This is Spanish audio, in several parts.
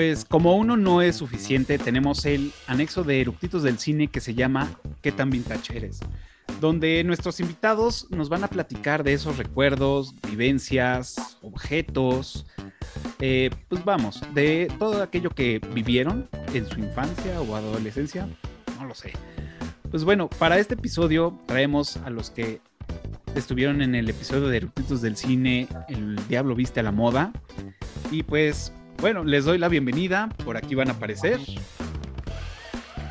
Pues como uno no es suficiente, tenemos el anexo de eructitos del cine que se llama ¿Qué tan vintage eres? Donde nuestros invitados nos van a platicar de esos recuerdos, vivencias, objetos, eh, pues vamos, de todo aquello que vivieron en su infancia o adolescencia, no lo sé. Pues bueno, para este episodio traemos a los que estuvieron en el episodio de Eructitos del Cine, El Diablo Viste a la Moda. Y pues bueno, les doy la bienvenida. Por aquí van a aparecer.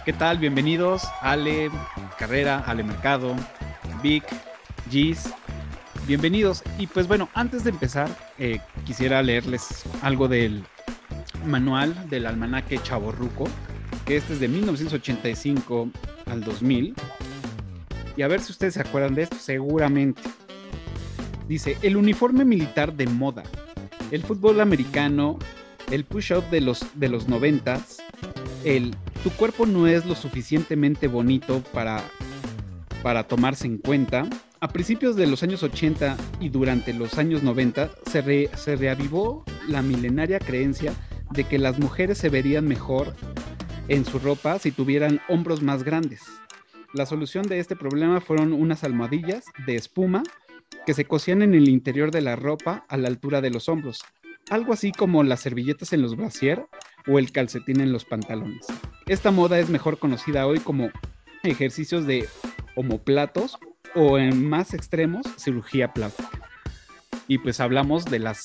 ¿Qué tal? Bienvenidos. Ale Carrera, Ale Mercado, Vic, Gis. Bienvenidos. Y pues bueno, antes de empezar, eh, quisiera leerles algo del manual del almanaque Chaborruco, que este es de 1985 al 2000. Y a ver si ustedes se acuerdan de esto, seguramente. Dice, el uniforme militar de moda. El fútbol americano el push-up de los, de los noventas, el tu cuerpo no es lo suficientemente bonito para, para tomarse en cuenta. A principios de los años 80 y durante los años 90 se, se reavivó la milenaria creencia de que las mujeres se verían mejor en su ropa si tuvieran hombros más grandes. La solución de este problema fueron unas almohadillas de espuma que se cosían en el interior de la ropa a la altura de los hombros, algo así como las servilletas en los brasier o el calcetín en los pantalones. Esta moda es mejor conocida hoy como ejercicios de homoplatos o en más extremos, cirugía plástica. Y pues hablamos de las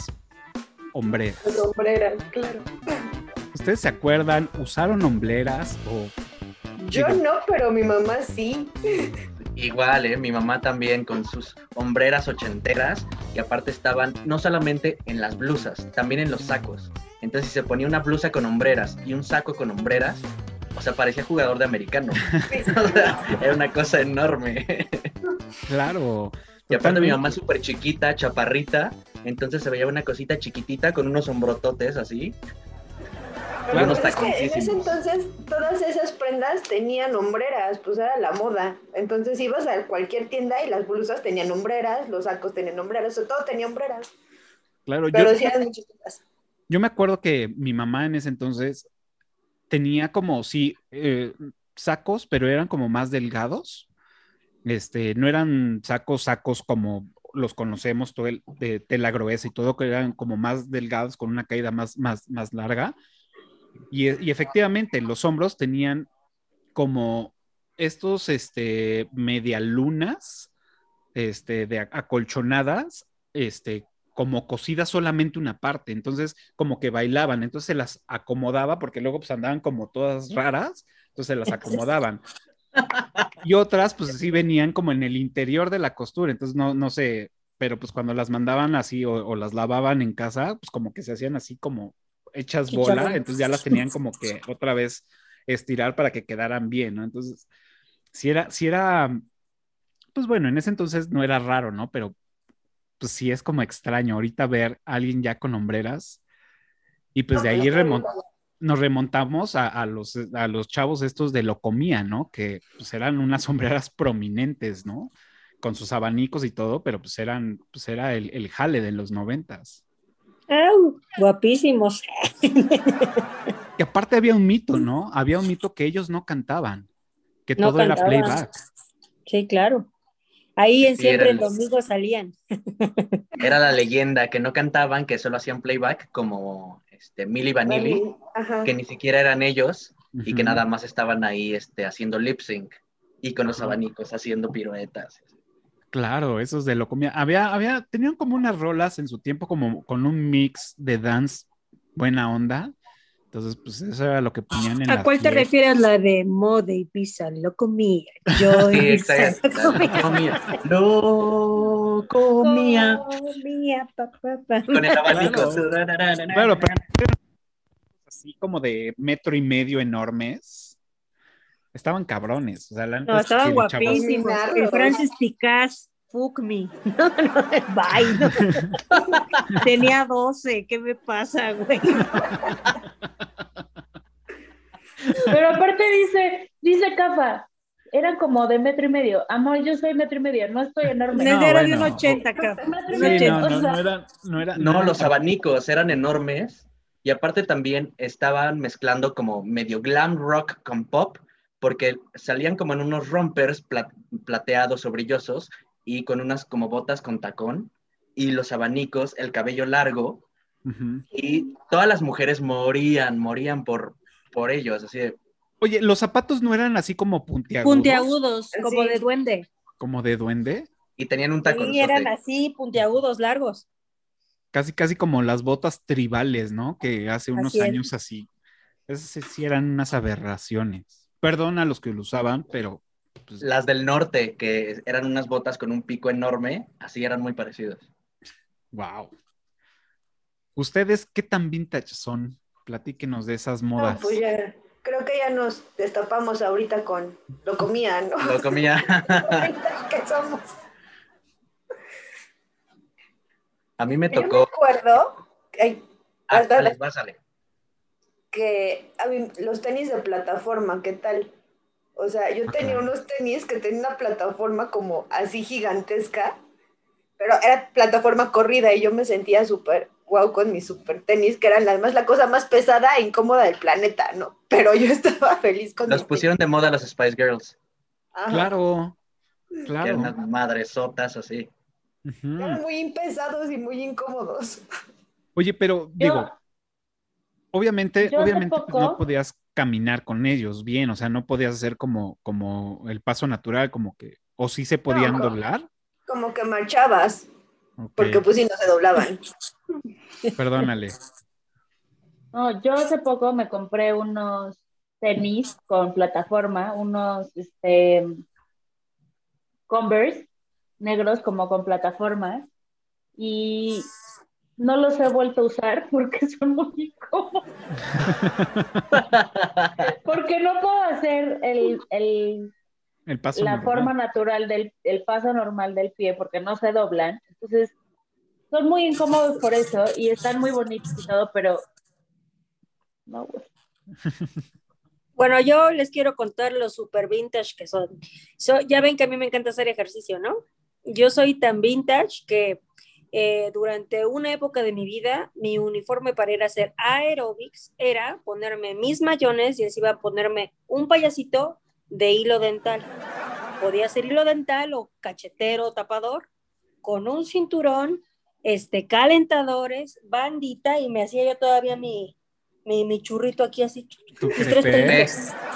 hombreras. Las hombreras, claro. ¿Ustedes se acuerdan? ¿Usaron hombreras o yo no, pero mi mamá sí. Igual, ¿eh? mi mamá también con sus hombreras ochenteras y aparte estaban no solamente en las blusas, también en los sacos. Entonces si se ponía una blusa con hombreras y un saco con hombreras, o sea, parecía jugador de americano. era una cosa enorme. Claro. Y aparte mi mamá súper chiquita, chaparrita, entonces se veía una cosita chiquitita con unos hombrototes así. Claro, es que en ese entonces todas esas prendas tenían hombreras, pues era la moda. Entonces ibas a cualquier tienda y las blusas tenían hombreras, los sacos tenían hombreras, todo tenía hombreras. Claro, Pero yo, sí eran yo me acuerdo que mi mamá en ese entonces tenía como, sí, eh, sacos, pero eran como más delgados. Este, no eran sacos, sacos como los conocemos, todo el, de tela gruesa y todo, que eran como más delgados, con una caída más, más, más larga. Y, y, efectivamente, los hombros tenían como estos este, medialunas este, de acolchonadas, este, como cosidas solamente una parte. Entonces, como que bailaban. Entonces se las acomodaba porque luego pues andaban como todas raras. Entonces se las acomodaban. Y otras, pues sí venían como en el interior de la costura. Entonces, no, no sé, pero pues cuando las mandaban así o, o las lavaban en casa, pues como que se hacían así como hechas bola, entonces ya las tenían como que otra vez estirar para que quedaran bien, ¿no? Entonces, si era, si era, pues bueno, en ese entonces no era raro, ¿no? Pero pues sí es como extraño ahorita ver a alguien ya con hombreras y pues de ahí remont nos remontamos a, a, los, a los chavos estos de Locomía, ¿no? Que pues eran unas sombreras prominentes, ¿no? Con sus abanicos y todo, pero pues eran, pues era el, el jale de los noventas. ¡Au! Guapísimos. Que aparte había un mito, ¿no? Había un mito que ellos no cantaban, que No todo era playback. Sí, claro. Ahí en Sí, siempre el domingo salían. Era la leyenda que no cantaban, que solo hacían playback como este, Milli Vanilli, Ajá. que ni siquiera eran ellos y que nada más estaban ahí este, haciendo lip sync y con los abanicos haciendo piruetas. Claro, esos de Locomía. Había, había, tenían como unas rolas en su tiempo como con un mix de dance buena onda. Entonces, pues eso era lo que ponían en ¿A cuál te fiestas. refieres? La de moda y pizza, lo comía. Yo Sí, pizza, esa es. lo comía. Comía. Lo comía. Comía, pa, pa, pa. Con el abanico. Claro, pero eran así como de metro y medio enormes. Estaban cabrones. O sea, la No, estaban guapísimos. El Francis Picas, fuck me. No, no, bye. no. Tenía 12, ¿qué me pasa, güey? Pero aparte dice, dice Cafa, era como de metro y medio. Amor, yo soy metro y medio, no estoy enorme. No, era de un bueno. 80 acá. Metro y Sí, medio, no, o no, sea, no era, no era- No, era los abanicos eran enormes Y aparte también estaban mezclando como medio glam rock con pop, porque salían como en unos rompers plateados o brillosos y con unas como botas con tacón y los abanicos, el cabello largo. Y todas las mujeres morían, morían por, por ellos, así de... Oye, los zapatos no eran así como puntiagudos. Puntiagudos, como de duende. ¿Como de duende? Y tenían un tacón. Sí, eran así, puntiagudos, largos. Casi, casi como las botas tribales, ¿no? Que hace unos años así. Esas sí eran unas aberraciones. Perdón a los que lo usaban, pero pues, Las del norte, que eran unas botas con un pico enorme, así eran muy parecidas. Wow. ¿Ustedes qué tan vintage son? Platíquenos de esas modas. pues ya, creo que ya nos destapamos ahorita con lo comía, ¿no? Lo comía. ¿Qué somos? A mí me tocó. Yo me acuerdo. ah, dale, dale. Mí, los tenis de plataforma, ¿qué tal? O sea, yo tenía unos tenis que tenían una plataforma como así gigantesca, pero era plataforma corrida y yo me sentía súper wow con mis super tenis, que eran además la cosa más pesada e incómoda del planeta, ¿no? Pero yo estaba feliz con Los pusieron de moda los Spice Girls. Claro, claro. Eran unas madresotas así. Eran muy pesados y muy incómodos. Oye, pero digo, obviamente, obviamente pues, no podías caminar con ellos bien, o sea, no podías hacer como, como el paso natural, como que, o sí se podían doblar. Como que marchabas, porque pues sí no se doblaban. Perdónale. No, yo hace poco me compré unos tenis con plataforma, unos este, Converse negros como con plataforma y no los he vuelto a usar porque son muy incómodos. porque no puedo hacer el, el, la forma natural del el paso normal del pie porque no se doblan. Entonces, son muy incómodos por eso y están muy bonitos y todo, pero no, Bueno, yo les quiero contar los super vintage que son. ya ven que a mí me encanta hacer ejercicio, ¿no? Yo soy tan vintage que eh, durante una época de mi vida, mi uniforme para ir a hacer aerobics era ponerme mis mayones y encima ponerme un payasito de hilo dental. Podía ser hilo dental o cachetero tapador, con un cinturón, este, calentadores, bandita y me hacía yo todavía mi, mi, mi churrito aquí así. ¿Tu crepé?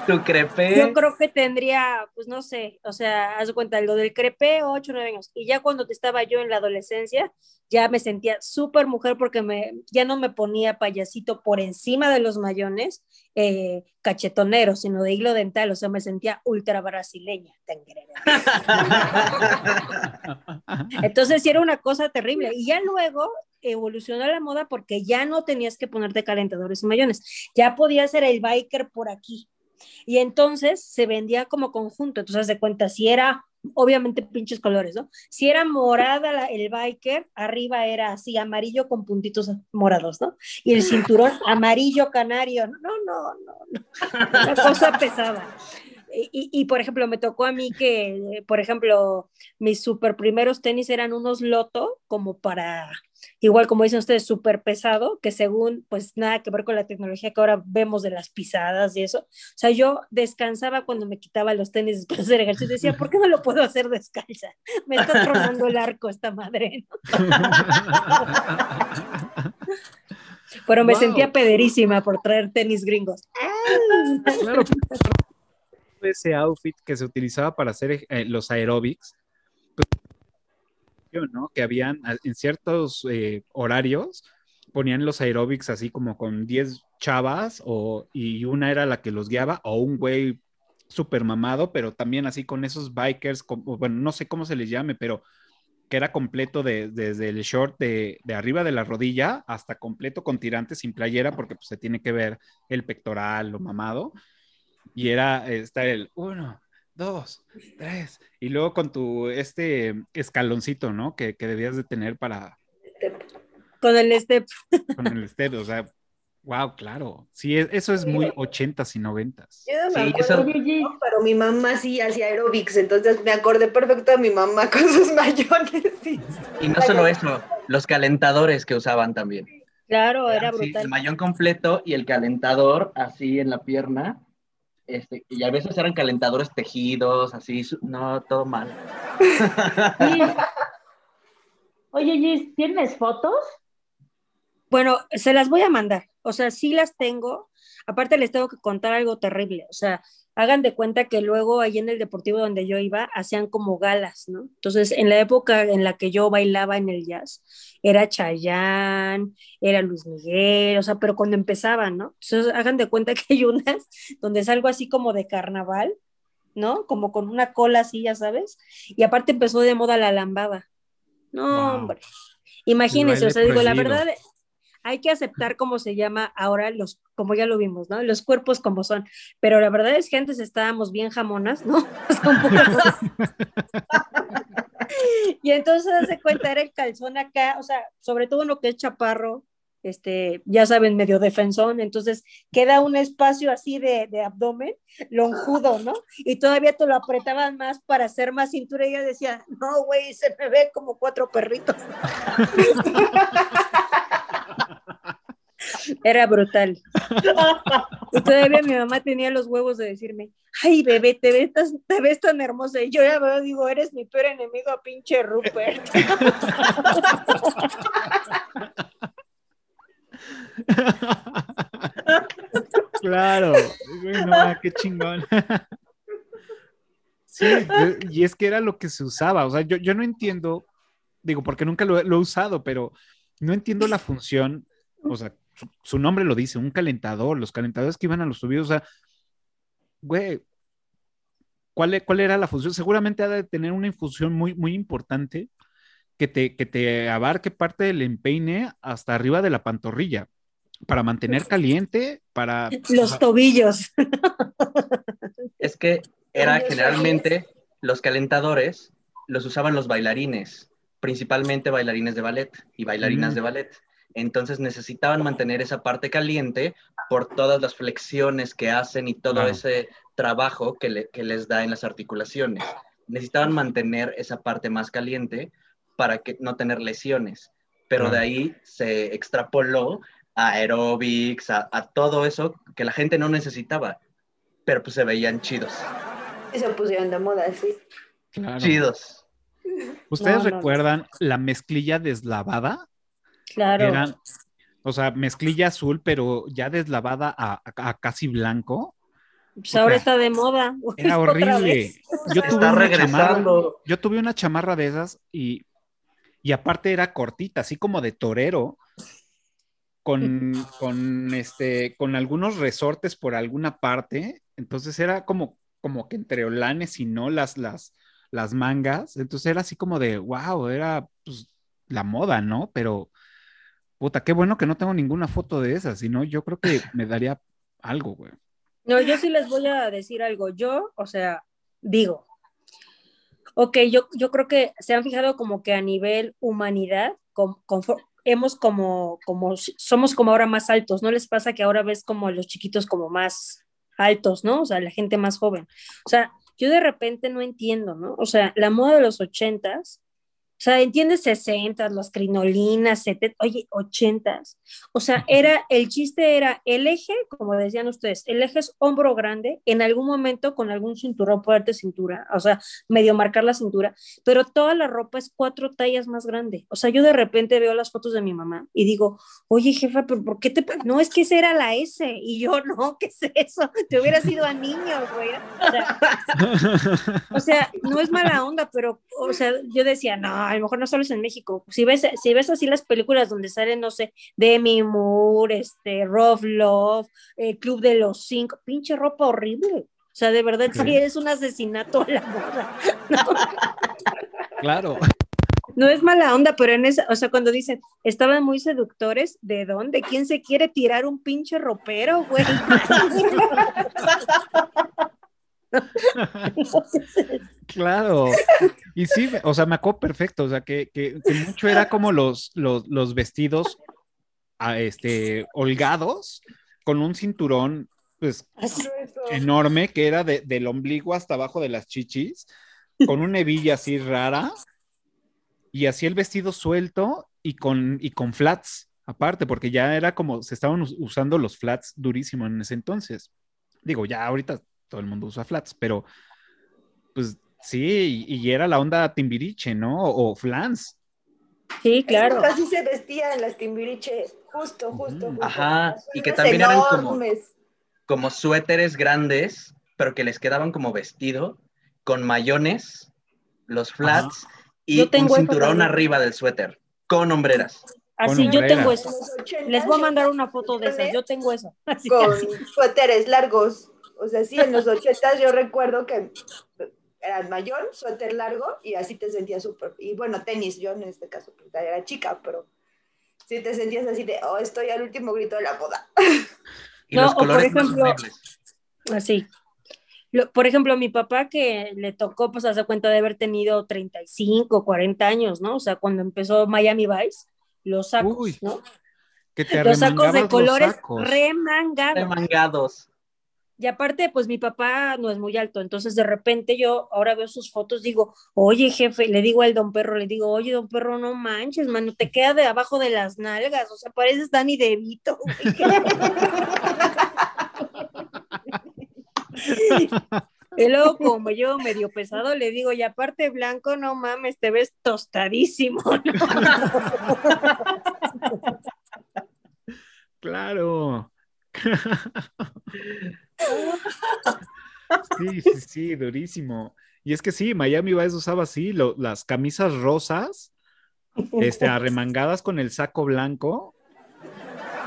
¿Tu crepé? Yo creo que tendría, pues no sé, o sea, haz cuenta, lo del crepé, 8, 9 años. Y ya cuando estaba yo en la adolescencia, ya me sentía súper mujer porque me, ya no me ponía payasito por encima de los mayones eh, cachetoneros, sino de hilo dental, o sea, me sentía ultra brasileña. Entonces, sí era una cosa terrible. Y ya luego evolucionó la moda porque ya no tenías que ponerte calentadores y mayones, ya podía ser el biker por aquí. Y entonces se vendía como conjunto, entonces de cuenta, si era, obviamente pinches colores, ¿no? Si era morada el biker, arriba era así, amarillo con puntitos morados, ¿no? Y el cinturón amarillo canario, no, no, no, no, una cosa pesada. Y, y, por ejemplo, me tocó a mí que, por ejemplo, mis super primeros tenis eran unos loto como para igual como dicen ustedes, súper pesado, que según, pues nada que ver con la tecnología que ahora vemos de las pisadas y eso. O sea, yo descansaba cuando me quitaba los tenis después de hacer ejercicio y decía, ¿por qué no lo puedo hacer descalza? Me está tronando el arco esta madre. Pero me sentía pederísima por traer tenis gringos. Claro, ese outfit que se utilizaba para hacer eh, los aeróbics, ¿no? Que habían en ciertos eh, horarios, ponían los aeróbics así como con 10 chavas o, y una era la que los guiaba o un güey súper mamado, pero también así con esos bikers, bueno, no sé cómo se les llame, pero que era completo desde el short de, de, arriba de la rodilla hasta completo con tirantes sin playera, porque pues, se tiene que ver el pectoral, lo mamado. Y era, está el uno, dos, tres. Y luego con tu este escaloncito, ¿no? Que, que debías de tener para. Con el step. Con el step, o sea, wow, claro. Sí, e, eso es muy ochentas y noventas. Yo no me acuerdo, pero mi mamá sí hacía aerobics, entonces me acordé perfecto de mi mamá con sus mayones. Y no solo eso, los calentadores que usaban también. Claro, era brutal. el mayón completo y el calentador así en la pierna. Este, y a veces eran calentadores tejidos, así, no, todo mal. Oye, Gis, ¿tienes fotos? Bueno, se las voy a mandar. O sea, sí las tengo. Aparte les tengo que contar algo terrible. O sea, hagan de cuenta que luego ahí en el deportivo donde yo iba hacían como galas, ¿no? Entonces, en la época en la que yo bailaba en el jazz, era Chayán, era Luis Miguel, o sea, pero cuando empezaban, ¿no? Entonces, hagan de cuenta que hay unas donde es algo así como de carnaval, ¿no? Como con una cola así, ya sabes. Y aparte empezó de moda la lambada. No, hombre. Imagínense, o sea, digo, la verdad, hay que aceptar cómo se llama ahora los, como ya lo vimos, ¿no? Los cuerpos como son. Pero la verdad es que antes estábamos bien jamonas, ¿no? y entonces se cuenta, era el calzón acá, o sea, sobre todo lo que es chaparro, este, ya saben, medio defensón, entonces queda un espacio así de, de, abdomen, lonjudo, ¿no? Y todavía te lo apretaban más para hacer más cintura y yo decía, no, güey, se me ve como cuatro perritos. Era brutal. Todavía mi mamá tenía los huevos de decirme, ay, bebé, te ves, te ves tan hermosa. Y yo ya veo, digo, eres mi peor enemigo, pinche Rupert. claro, qué chingón. Sí, y es que era lo que se usaba. O sea, yo, yo no entiendo, digo, porque nunca lo, he usado, pero no entiendo la función. O sea, su, nombre lo dice, un calentador, los calentadores que iban a los tubios, o sea, güey, ¿cuál, e, ¿cuál era la función? Seguramente ha de tener una infusión muy, muy importante que te, que te abarque parte del empeine hasta arriba de la pantorrilla para mantener caliente, para... Los tobillos. Es que era generalmente los calentadores los usaban los bailarines, principalmente bailarines de ballet y bailarinas mm. de ballet. Entonces necesitaban mantener esa parte caliente por todas las flexiones que hacen y todo ese trabajo que, les da en las articulaciones. Necesitaban mantener esa parte más caliente para que, no tener lesiones. Pero de ahí se extrapoló a aerobics, a, todo eso que la gente no necesitaba, pero pues se veían chidos. Y se pusieron de moda, sí. Chidos. ¿Ustedes recuerdan la mezclilla deslavada? Claro. o sea, mezclilla azul, pero ya deslavada a, casi blanco. Pues ahora está de moda. Era horrible. Yo tuve, una chamarra, yo tuve una chamarra de esas y, y aparte era cortita, así como de torero, con, con, este, con algunos resortes por alguna parte. Entonces era como, como que entre olanes y no las, las, las mangas. Entonces era así como de, wow, era pues, la moda, ¿no? Pero Puta, qué bueno que no tengo ninguna foto de esas, si no, yo creo que me daría algo, güey. No, yo sí les voy a decir algo. Yo, o sea, digo, ok, yo, yo creo que se han fijado como que a nivel humanidad, hemos como, como, somos como ahora más altos, ¿no les pasa que ahora ves como los chiquitos como más altos, ¿no? O sea, la gente más joven. O sea, yo de repente no entiendo, ¿no? O sea, la moda de los ochentas o sea, entiendes 60, las crinolinas, 70, oye, 80. O sea, era, el chiste era el eje, como decían ustedes, el eje es hombro grande, en algún momento con algún cinturón, fuerte cintura, o sea, medio marcar la cintura, pero toda la ropa es cuatro tallas más grande. O sea, yo de repente veo las fotos de mi mamá y digo, oye, jefa, pero ¿por qué te.? No, es que esa era la S. Y yo, no, ¿qué es eso? Te hubieras ido a niño, güey. O sea, o sea, no es mala onda, pero, o sea, yo decía, no a lo mejor no solo es en México. Si ves, si ves así las películas donde salen, no sé, Demi Moore, este, Rough Love, el Club de los Cinco, pinche ropa horrible. O sea, de verdad, sí es un asesinato a la moda. Claro. No es mala onda, pero en esa, o sea, cuando dicen, estaban muy seductores, ¿de dónde? ¿Quién se quiere tirar un pinche ropero, güey? claro. Y sí, o sea, me acuerdo perfecto, o sea, que, que, mucho era como los, los, vestidos a este, holgados con un cinturón pues enorme que era del ombligo hasta abajo de las chichis, con una hebilla así rara, y así el vestido suelto y con, y con flats aparte, porque ya era como, se estaban usando los flats durísimo en ese entonces. Digo, ya ahorita todo el mundo usa flats, pero pues sí, y, era la onda timbiriche, ¿no? O, flans. Sí, claro. Así se vestían las timbiriche, justo, justo. justo. Ajá, y que también eran como, como suéteres grandes, pero que les quedaban como vestido, con mayones, los flats y un cinturón arriba del suéter, con hombreras. Así, yo tengo eso. Les voy a mandar una foto de esas, yo tengo eso. con suéteres largos. O sea, sí, en los ochentas yo recuerdo que eran mayor, suéter largo y así te sentías súper. Y bueno, tenis, yo en este caso pues, era chica, pero sí te sentías así de, oh, estoy al último grito de la moda. no, o por ejemplo, así. por ejemplo, mi papá que le tocó, pues, hace cuenta de haber tenido 35, 40 años, ¿no? O sea, cuando empezó Miami Vice, los sacos, ¿no? los sacos de colores remangados. Remangados. Y aparte, pues mi papá no es muy alto, entonces de repente yo ahora veo sus fotos, digo, oye jefe, le digo al don perro, le digo, oye don perro, no manches, mano, te queda de abajo de las nalgas, o sea, pareces Dani DeVito. y luego como yo medio pesado, le digo, y aparte blanco, no mames, te ves tostadísimo. claro. Sí, sí, sí, durísimo. Y es que sí, Miami Vice usaba así, las camisas rosas, este, arremangadas con el saco blanco.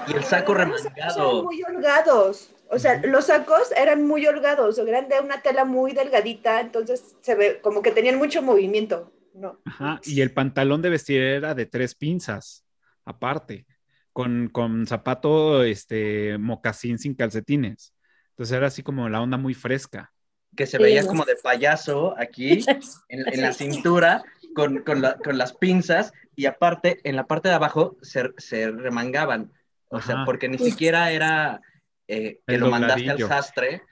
Y el saco remangado. Eran muy holgados. O sea, los sacos eran muy holgados, eran de una tela muy delgadita, entonces se ve como que tenían mucho movimiento, ¿no? Ajá, y el pantalón de vestir era de tres pinzas, aparte, con, con zapato, este, mocasín sin calcetines. Entonces era así como la onda muy fresca. Que se veía como de payaso aquí, en, la cintura, con, las pinzas, y aparte, en la parte de abajo se, remangaban. O sea, porque ni siquiera era eh, que lo mandaste al sastre,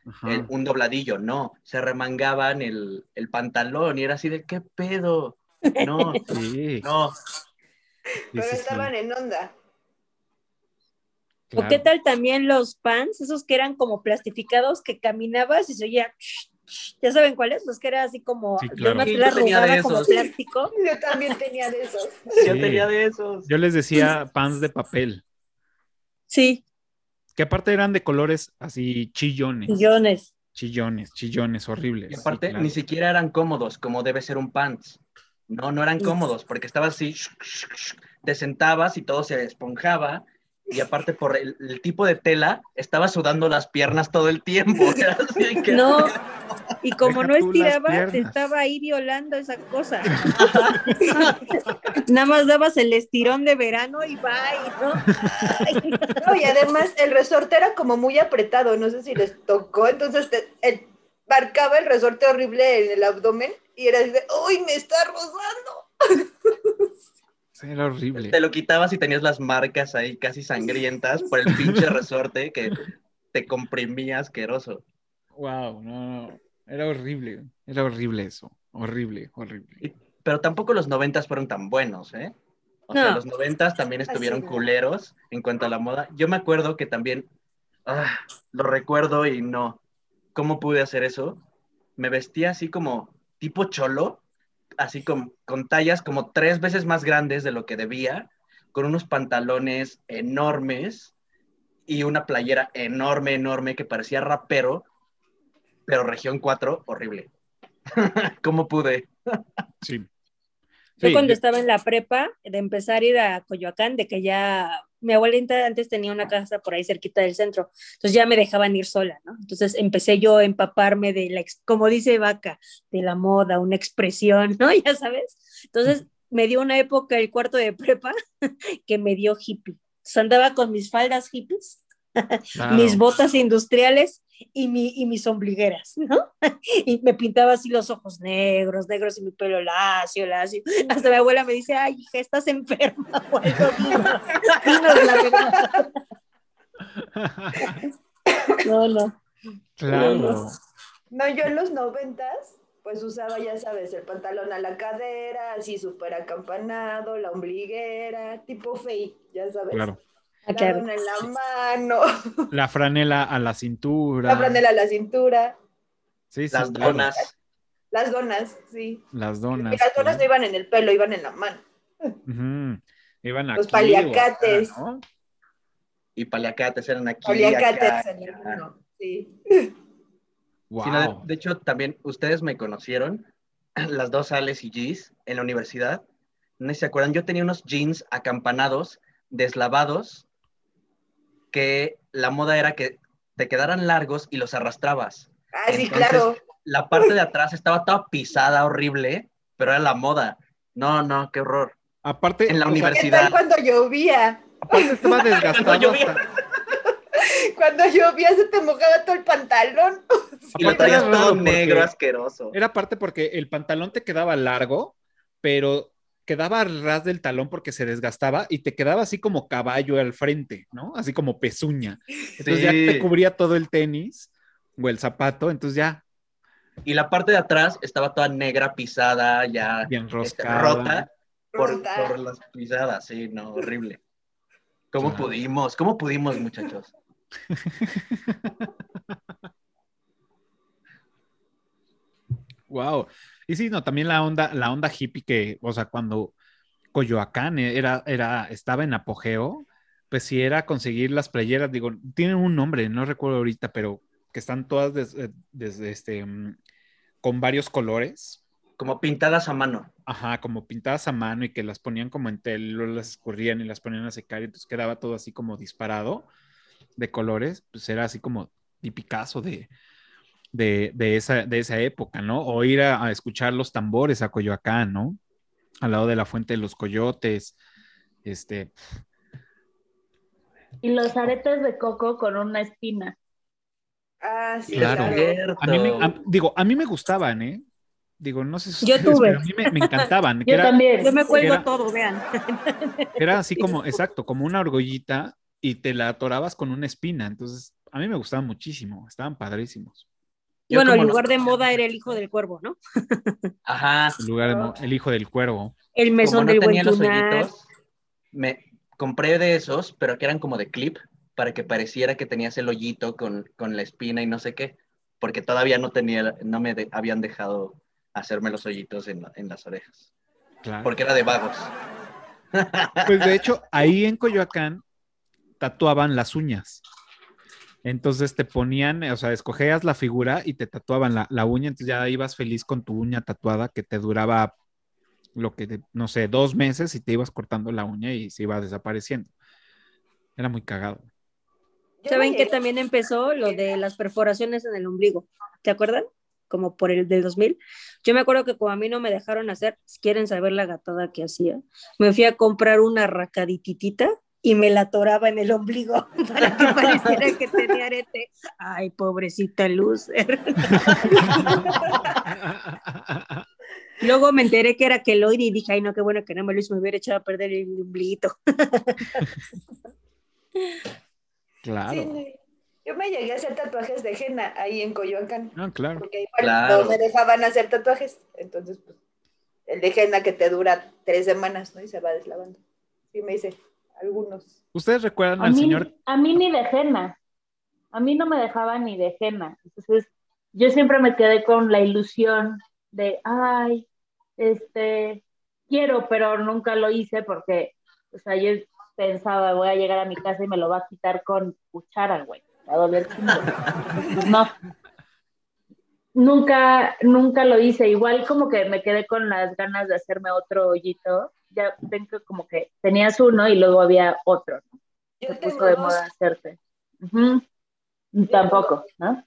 un dobladillo, no, se remangaban el, pantalón y era así de, ¿qué pedo? No, no. Pero estaban en onda. ¿O qué tal también los pants, esos que eran como plastificados, que caminabas y se oía... ¿Ya saben cuáles? Los que era así como sí, claro. una como plástico. Yo también tenía de esos. Yo tenía de esos. Yo les decía pants de papel. Sí. Que aparte eran de colores así chillones. Chillones. Chillones, chillones, horribles. Y aparte ni siquiera eran cómodos, como debe ser un pants. No, no eran cómodos, porque estaba así, te sentabas y todo se esponjaba y aparte por el, tipo de tela, estaba sudando las piernas todo el tiempo. no, y como no estiraba, te estaba ahí violando esa cosa. Nada más dabas el estirón de verano y bye, ¿no? y además el resorte era como muy apretado, no sé si les tocó, entonces te, marcaba el resorte horrible en el abdomen y era de, ¡uy, me está rozando! Era horrible. Te lo quitabas y tenías las marcas ahí casi sangrientas por el pinche resorte que te comprimía asqueroso. Wow, no, era horrible, era horrible eso, horrible, horrible. pero tampoco los noventas fueron tan buenos, ¿eh? O sea, los noventas también estuvieron culeros en cuanto a la moda. Yo me acuerdo que también, ah, lo recuerdo y no, ¿cómo pude hacer eso? Me vestía así como tipo cholo, así con, con tallas como tres veces más grandes de lo que debía, con unos pantalones enormes y una playera enorme, enorme que parecía rapero, pero región 4, horrible. ¿Cómo pude? sí. Yo cuando estaba en la prepa, de empezar a ir a Coyoacán, de que ya mi abuelita antes tenía una casa por ahí cerquita del centro, entonces ya me dejaban ir sola, ¿no? Entonces empecé yo a empaparme de la, como dice Vaca, de la moda, una expresión, ¿no? Ya sabes. Entonces me dio una época el cuarto de prepa que me dio hippie. Entonces andaba con mis faldas hippies, mis botas industriales y, mi, y mis ombligueras, ¿no? Y me pintaba así los ojos negros, negros y mi pelo lacio, lacio. Hasta mi abuela me dice, ay, hija, estás enferma. No, no. Claro. No, yo en los noventas, pues usaba, ya sabes, el pantalón a la cadera, así súper acampanado, la ombliguera, tipo fey, ya sabes. Claro. La en la mano. La franela a la cintura. La franela a la cintura. Sí, sí, las donas. Las donas, sí. Las donas. Y las donas no iban en el pelo, iban en la mano. Iban Los paliacates. Y paliacates eran aquí. Paliacates en el mano, sí. Wow. de, hecho, también ustedes me conocieron, las dos Ales y Gis, en la universidad. No se acuerdan, yo tenía unos jeans acampanados, deslavados, que la moda era que te quedaran largos y los arrastrabas. Ah, sí, claro. La parte de atrás estaba toda pisada, horrible, pero era la moda. No, no, qué horror. Aparte, en la universidad. cuando llovía? Aparte estaba desgastado. Cuando llovía se te mojaba todo el pantalón. Y lo traías todo negro, asqueroso. Era parte porque el pantalón te quedaba largo, pero quedaba al ras del talón porque se desgastaba y te quedaba así como caballo al frente, ¿no? Así como pezuña. Entonces ya te cubría todo el tenis o el zapato, entonces ya. Y la parte de atrás estaba toda negra, pisada, ya bien este, rota por, por, las pisadas, sí, no, horrible. ¿Cómo pudimos? ¿Cómo pudimos, muchachos? wow. Y sí, no, también la onda, la onda hippie que, o sea, cuando Coyoacán era, era, estaba en apogeo, pues sí era conseguir las playeras, digo, tienen un nombre, no recuerdo ahorita, pero que están todas desde, desde este, mm, con varios colores. Como pintadas a mano. Ajá, como pintadas a mano y que las ponían como en telo, las escurrían y las ponían a secar y entonces quedaba todo así como disparado de colores, pues era así como tipicazo de, de, de, esa, de esa época, ¿no? O ir a, escuchar los tambores a Coyoacán, ¿no? Al lado de la fuente de los coyotes, este... Y los aretes de coco con una espina. Ah, sí, claro. A mí me, digo, a mí me gustaban, ¿eh? Digo, no sé si Yo tuve. a mí me, encantaban. Yo también. Yo me cuelgo todo, vean. Era así como, exacto, como una argollita y te la atorabas con una espina. Entonces, a mí me gustaban muchísimo, estaban padrísimos. Bueno, el lugar de moda era el hijo del cuervo, ¿no? Ajá. El lugar de el hijo del cuervo. El mesón del buen los me compré de esos, pero que eran como de clip, para que pareciera que tenías el hoyito con, la espina y no sé qué, porque todavía no tenía, no me habían dejado hacerme los hoyitos en, en las orejas. Claro. Porque era de vagos. Pues de hecho, ahí en Coyoacán tatuaban las uñas. Entonces te ponían, o sea, escogías la figura y te tatuaban la, uña, entonces ya ibas feliz con tu uña tatuada que te duraba lo que, no sé, dos meses y te ibas cortando la uña y se iba desapareciendo. Era muy cagado. ¿Saben que también empezó lo de las perforaciones en el ombligo? ¿Te acuerdan? Como por el del 2000. Yo me acuerdo que como a mí no me dejaron hacer, si quieren saber la gatada que hacía, me fui a comprar una racadititita y me la atoraba en el ombligo para que pareciera que tenía arete. Ay, pobrecita loser. Luego me enteré que era keloide y dije, ay, no, qué bueno que no me lo hizo, me hubiera echado a perder el ombliguito. claro. Yo me llegué a hacer tatuajes de henna ahí en Coyoacán. Ah, claro. Porque no me dejaban hacer tatuajes. Entonces, pues, el de henna que te dura tres semanas, ¿no? Y se va deslavando. Y me hice algunos. ¿Ustedes recuerdan al señor? A mí ni de henna. A mí no me dejaban ni de henna. Entonces, yo siempre me quedé con la ilusión de, ay, este, quiero, pero nunca lo hice porque, o sea, yo pensaba, voy a llegar a mi casa y me lo va a quitar con cuchara, güey. Va a doler No. Nunca, nunca lo hice. Igual como que me quedé con las ganas de hacerme otro hoyito ya tengo como que tenías uno y luego había otro. Yo Se puso de moda hacerte. Tampoco, ¿no?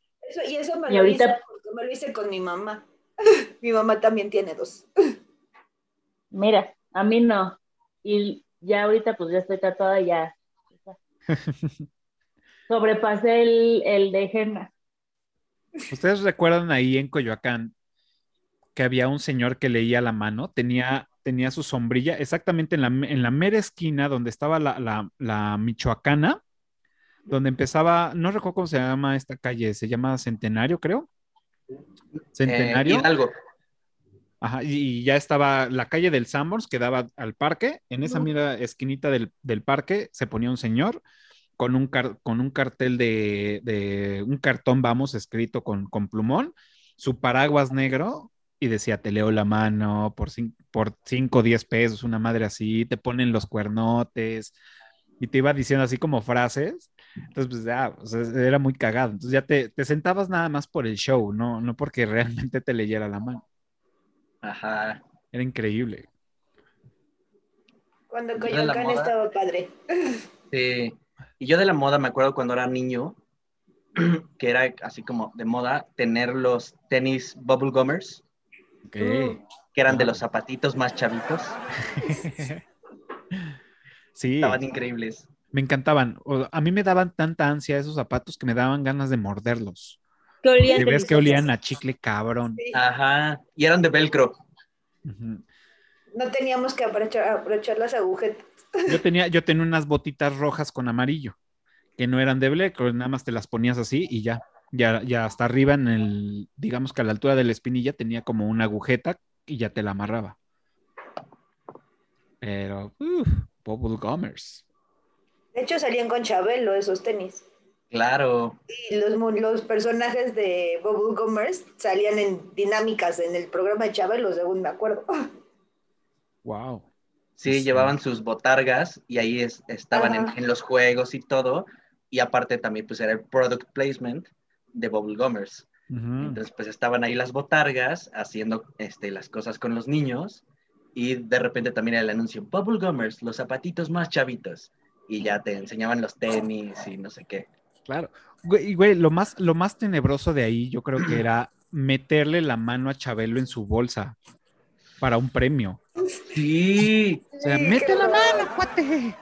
y eso me, lo hice me lo hice con mi mamá. mi mamá también tiene dos. Mira, a mí no. Y ya ahorita pues ya estoy tatuada ya. Sobrepasé el, el de henna. ¿Ustedes recuerdan ahí en Coyoacán que había un señor que leía la mano? Tenía tenía su sombrilla exactamente en la, en la mera esquina donde estaba la, Michoacana, donde empezaba, no recuerdo cómo se llama esta calle, se llama Centenario, creo. Centenario. Eh, Hidalgo. Ajá, y ya estaba la calle del Sanborns que daba al parque. En esa mira esquinita del, parque se ponía un señor con un, con un cartel de, un cartón, vamos, escrito con, con plumón, su paraguas negro y decía, te leo la mano por 5 por cinco o 10 pesos, una madre así, te ponen los cuernotes y te iba diciendo así como frases. Entonces, pues ya, era muy cagado. Entonces ya te, te sentabas nada más por el show, no, no porque realmente te leyera la mano. Ajá. Era increíble. Cuando Coyoacán estaba padre. Sí. Y yo de la moda me acuerdo cuando era niño, que era así como de moda, tener los tenis bubble gummers. Que eran de los zapatitos más chavitos. sí. Estaban increíbles. Me encantaban. A mí me daban tanta ansia esos zapatos que me daban ganas de morderlos. Que olían ves que olían a chicle cabrón. Ajá. Y eran de velcro. No teníamos que aprovechar, las agujetas. Yo tenía, yo tenía unas botitas rojas con amarillo, que no eran de velcro, nada más te las ponías así y ya. Ya, ya hasta arriba en el, digamos que a la altura de la espinilla tenía como una agujeta y ya te la amarraba. Pero, uff, Bubble Gummers. De hecho, salían con Chabelo esos tenis. Claro. Y los, los personajes de Bubble Gummers salían en dinámicas en el programa de Chabelo, según me acuerdo. Wow. Sí, llevaban sus botargas y ahí estaban en, los juegos y todo. Y aparte también pues era el product placement de Bubble Gummers. Entonces pues estaban ahí las botargas haciendo este, las cosas con los niños y de repente también el anuncio Bubble Gummers, los zapatitos más chavitos. Y ya te enseñaban los tenis y no sé qué. Claro. Güey, güey, lo más, lo más tenebroso de ahí yo creo que era meterle la mano a Chabelo en su bolsa para un premio. Sí. O sea, mete la mano, cuate.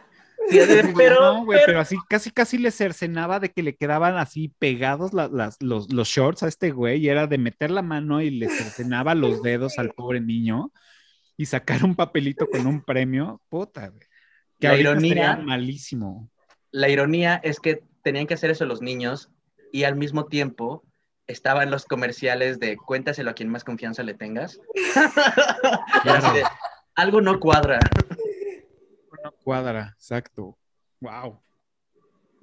Pero, pero... así casi casi le cercenaba de que le quedaban así pegados los, los, shorts a este güey y era de meter la mano y le cercenaba los dedos al pobre niño y sacar un papelito con un premio, puta, güey. Que la ironía malísimo. La ironía es que tenían que hacer eso los niños y al mismo tiempo estaban los comerciales de cuéntaselo a quien más confianza le tengas. algo no cuadra. No cuadra, exacto. Wow.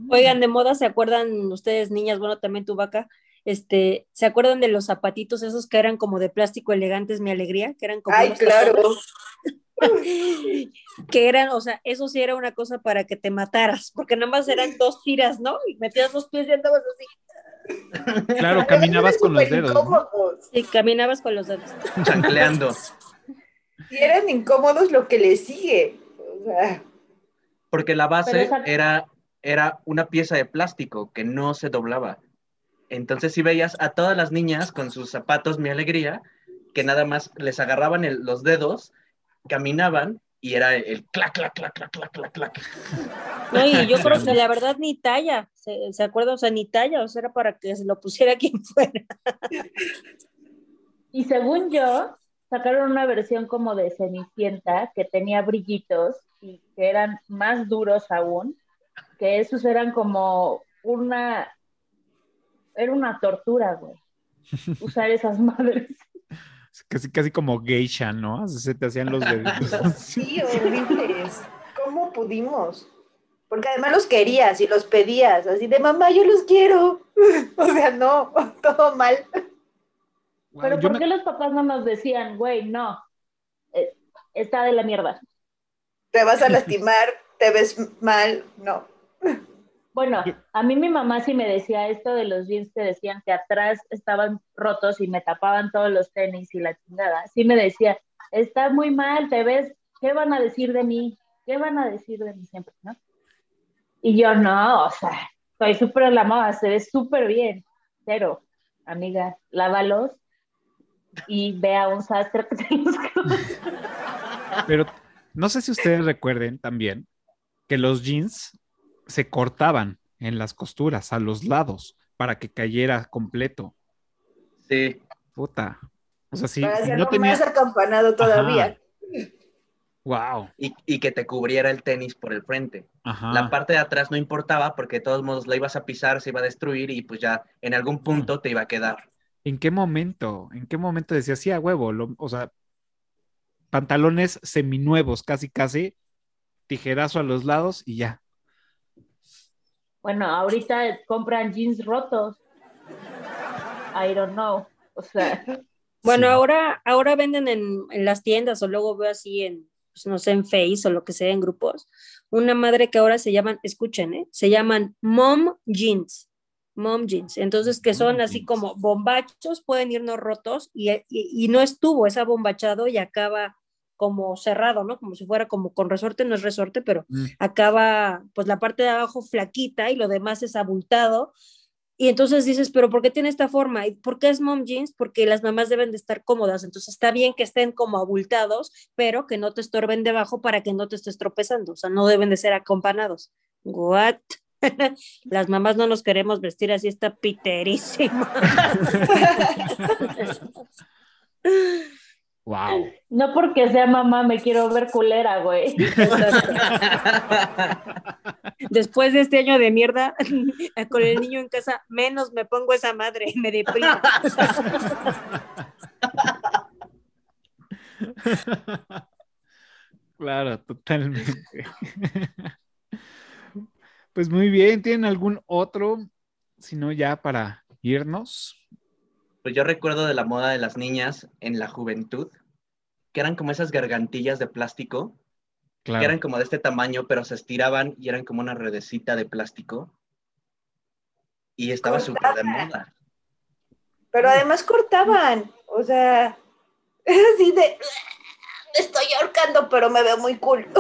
Oigan, de moda, ¿se acuerdan ustedes, niñas? Bueno, también tu vaca. Este, ¿se acuerdan de los zapatitos esos que eran como de plástico elegantes, mi alegría? Que eran como. Ay, claro. que eran, o sea, eso sí era una cosa para que te mataras, porque nada más eran dos tiras, ¿no? Y metías dos pies y andabas así. Claro, caminabas con los dedos. Sí, caminabas con los dedos. Chancleando. Y eran incómodos lo que le sigue. Porque la base era, era una pieza de plástico que no se doblaba. Entonces, si veías a todas las niñas con sus zapatos, mi alegría, que nada más les agarraban los dedos caminaban y era el clac, clac, clac, clac, clac, clac, clac. No, y yo creo que la verdad ni talla, ¿se, ¿se acuerda? O sea, ni talla, o sea, era para que se lo pusiera quien fuera. Y según yo, sacaron una versión como de Cenicienta que tenía brillitos y que eran más duros aún, que esos eran como una, era una tortura, güey, usar esas madres casi, casi como geisha, ¿no? Se te hacían los deditos. sí, horribles. ¿Cómo pudimos? Porque además los querías y los pedías, así de mamá, yo los quiero. o sea, no, todo mal. Pero ¿por qué los papás no nos decían, güey, no, eh, está de la mierda? Te vas a lastimar, te ves mal, no. Bueno, a mí mi mamá sí me decía esto de los jeans que decían que atrás estaban rotos y me tapaban todos los tenis y la chingada. Sí me decía, está muy mal, te ves, ¿qué van a decir de mí? ¿Qué van a decir de mí siempre, no? Y yo, no, o sea, estoy súper la moda, se ve súper bien. Pero, amiga, lávalos y vea un sastre que te los Pero no sé si ustedes recuerden también que los jeans se cortaban en las costuras, a los lados, para que cayera completo. Sí. Puta. O sea, sí. Si, no tenía... más acampanado todavía. Wow. Y, que te cubriera el tenis por el frente. La parte de atrás no importaba porque de todos modos la ibas a pisar, se iba a destruir y pues ya en algún punto te iba a quedar. ¿En qué momento? ¿En qué momento decías, sí, a huevo? o sea, pantalones seminuevos, casi, casi, tijerazo a los lados y ya. Bueno, ahorita compran jeans rotos. I don't know. O sea. Bueno, ahora, ahora venden en, en, las tiendas o luego veo así en, pues, no sé, en Face o lo que sea, en grupos, una madre que ahora se llaman, escuchen, ¿eh? se llaman mom jeans. Mom jeans. Entonces, que son así como bombachos, pueden irnos rotos y, y, no estuvo esa bombachado y acaba como cerrado, ¿no? Como si fuera como con resorte, no es resorte, pero mm. acaba pues la parte de abajo flaquita y lo demás es abultado y entonces dices, pero ¿por qué tiene esta forma? ¿Y por qué es mom jeans? Porque las mamás deben de estar cómodas. Entonces está bien que estén como abultados, pero que no te estorben debajo para que no te estés tropezando. O sea, no deben de ser acompanados. ¿What? las mamás no nos queremos vestir así, está piterísima. Wow. No porque sea mamá me quiero ver culera, güey. Después de este año de mierda, con el niño en casa, menos me pongo esa madre, me deprimo. Claro, totalmente. Pues muy bien, ¿tienen algún otro? Si no, ya para irnos. Pues yo recuerdo de la moda de las niñas en la juventud, que eran como esas gargantillas de plástico, que eran como de este tamaño, pero se estiraban y eran como una redecita de plástico. Y estaba súper de moda. Pero además cortaban, o sea, así de, estoy ahorcando, pero me veo muy cool.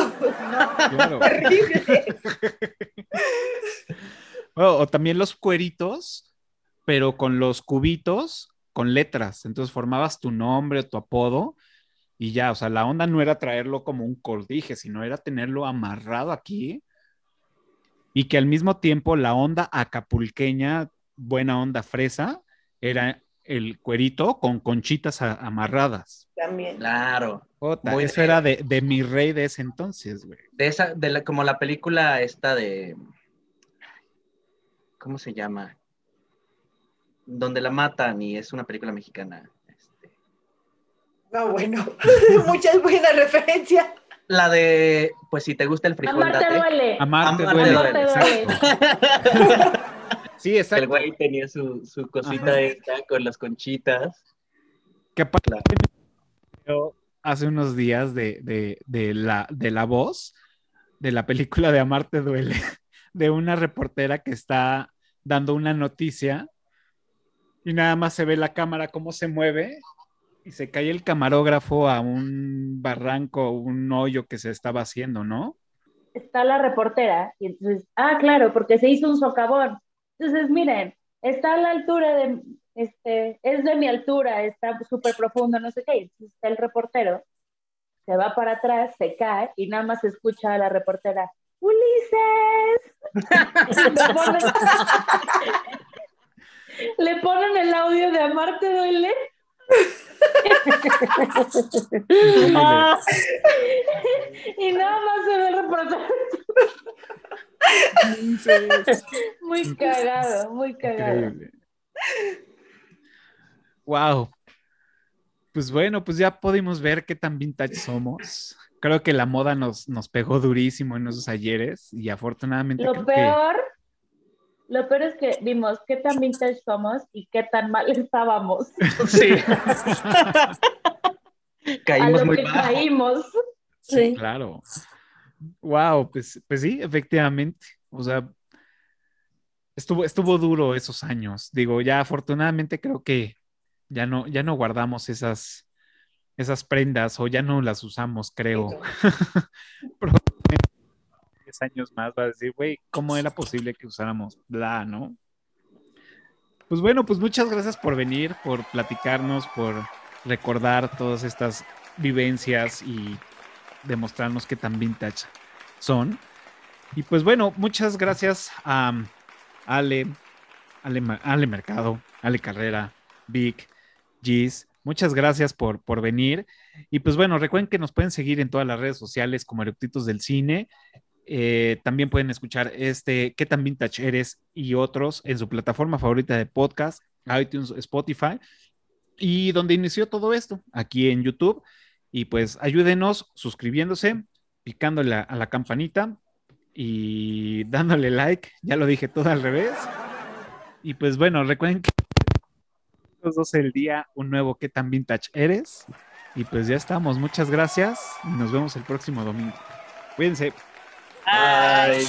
No, o también los cueritos, pero con los cubitos con letras. Entonces formabas tu nombre, tu apodo y ya, o sea, la onda no era traerlo como un cordije, sino era tenerlo amarrado aquí y que al mismo tiempo la onda acapulqueña, buena onda fresa, era el cuerito con conchitas amarradas. También. Claro. eso era de, de, mi rey de ese entonces, güey. De esa, de la, como la película esta de. ¿Cómo se llama? donde la matan y es una película mexicana. Este. No, bueno, muchas buenas referencias. La de, pues si te gusta el frijol. Amarte duele. Amarte, duele. sí, exacto. El güey tenía su, su cosita esta con las conchitas. ¿Qué pasa? Hace unos días de, de, de, la, de la voz de la película de Amarte duele, de una reportera que está dando una noticia y nada más se ve la cámara cómo se mueve y se cae el camarógrafo a un barranco, un hoyo que se estaba haciendo, ¿no? Está la reportera y entonces, ah, claro, porque se hizo un socavón. Entonces, miren, está a la altura de, este, es de mi altura, está súper profundo, no sé qué. Entonces está el reportero, se va para atrás, se cae y nada más escucha a la reportera, Ulises. le ponen el audio de Amarte duele. y nada más se ve el reportaje. muy cagado, muy cagado. Wow. Pues bueno, pues ya pudimos ver qué tan vintage somos. Creo que la moda nos, nos pegó durísimo en esos ayeres y afortunadamente. Lo peor lo peor es que vimos qué tan vintage somos y qué tan mal estábamos. Sí. caímos muy bajo. Caímos. Sí, claro. Wow, pues, pues sí, efectivamente. O sea, estuvo, estuvo duro esos años. Digo, ya afortunadamente creo que ya no, ya no guardamos esas, esas prendas o ya no las usamos, creo. años más va a decir, güey, ¿cómo era posible que usáramos bla, no? Pues bueno, pues muchas gracias por venir, por platicarnos, por recordar todas estas vivencias y demostrarnos qué tan vintage son. Y pues bueno, muchas gracias a Ale, Ale, Ale Mercado, Ale Carrera, Vic, Gis. Muchas gracias por, por venir. Y pues bueno, recuerden que nos pueden seguir en todas las redes sociales como Eructitos del Cine. Eh, también pueden escuchar este ¿Qué tan vintage eres? y otros en su plataforma favorita de podcast, iTunes, Spotify, y donde inició todo esto, aquí en YouTube. Y pues ayúdenos suscribiéndose, picándole a la campanita y dándole like. Ya lo dije todo al revés. Y pues bueno, recuerden que los dos el día un nuevo ¿Qué tan vintage eres? Y pues ya estamos. Muchas gracias nos vemos el próximo domingo. Cuídense. Bye.